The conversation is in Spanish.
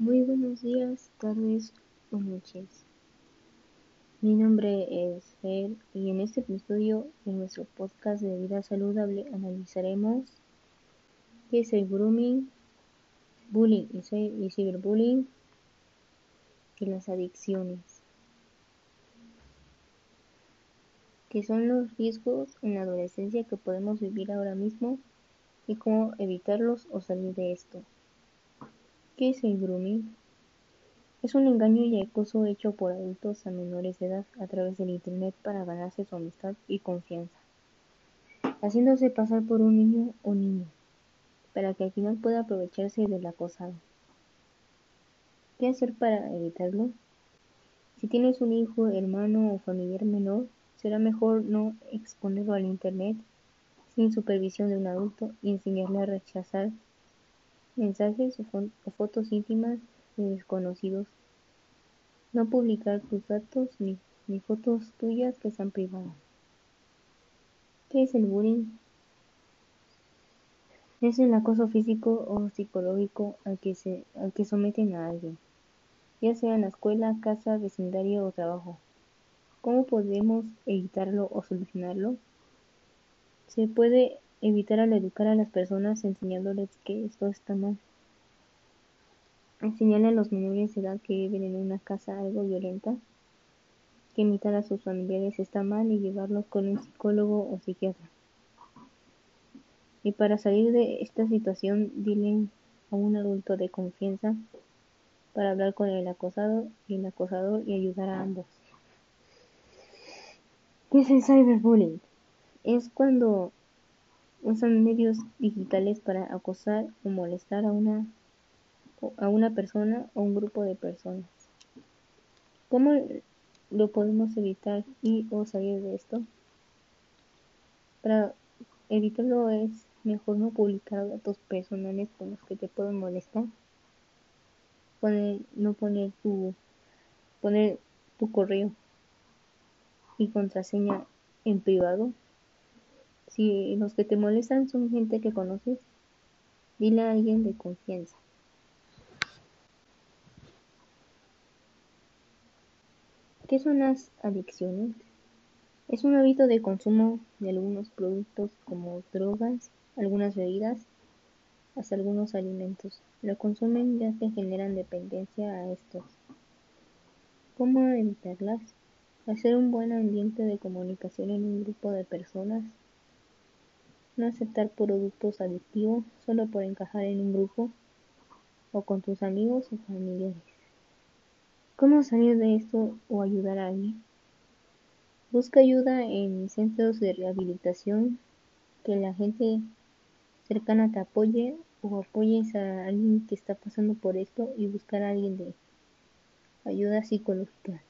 Muy buenos días, tardes o noches. Mi nombre es Fer y en este episodio de nuestro podcast de vida saludable analizaremos qué es el grooming, bullying y ciberbullying y las adicciones. ¿Qué son los riesgos en la adolescencia que podemos vivir ahora mismo y cómo evitarlos o salir de esto. ¿Qué es el grooming? Es un engaño y acoso hecho por adultos a menores de edad a través del Internet para ganarse su amistad y confianza, haciéndose pasar por un niño o niña, para que al final pueda aprovecharse del acosado. ¿Qué hacer para evitarlo? Si tienes un hijo, hermano o familiar menor, será mejor no exponerlo al Internet sin supervisión de un adulto y enseñarle a rechazar mensajes o, fotos íntimas de desconocidos. No publicar tus datos ni, fotos tuyas que sean privadas. ¿Qué es el bullying? Es el acoso físico o psicológico al que, se, someten a alguien, ya sea en la escuela, casa, vecindario o trabajo. ¿Cómo podemos evitarlo o solucionarlo? Se puede evitar al educar a las personas enseñándoles que esto está mal. Enseñarle a los menores de edad que viven en una casa algo violenta que imitar a sus familiares está mal y llevarlos con un psicólogo o psiquiatra. Y para salir de esta situación, dile a un adulto de confianza para hablar con el acosado y el acosador y ayudar a ambos. ¿Qué es el cyberbullying? es cuando usan medios digitales para acosar o molestar a una, a una persona o un grupo de personas. ¿Cómo lo podemos evitar y o salir de esto? Para evitarlo es mejor no publicar datos personales con los que te pueden molestar. no poner tu, poner tu correo y contraseña en privado si los que te molestan son gente que conoces, dile a alguien de confianza. ¿Qué son las adicciones? Es un hábito de consumo de algunos productos como drogas, algunas bebidas, hasta algunos alimentos. Lo consumen ya que generan dependencia a estos. ¿Cómo evitarlas? Hacer un buen ambiente de comunicación en un grupo de personas no aceptar productos adictivos solo por encajar en un grupo o con tus amigos o familiares. ¿Cómo salir de esto o ayudar a alguien? Busca ayuda en centros de rehabilitación, que la gente cercana te apoye o apoyes a alguien que está pasando por esto y buscar a alguien de ayuda psicológica.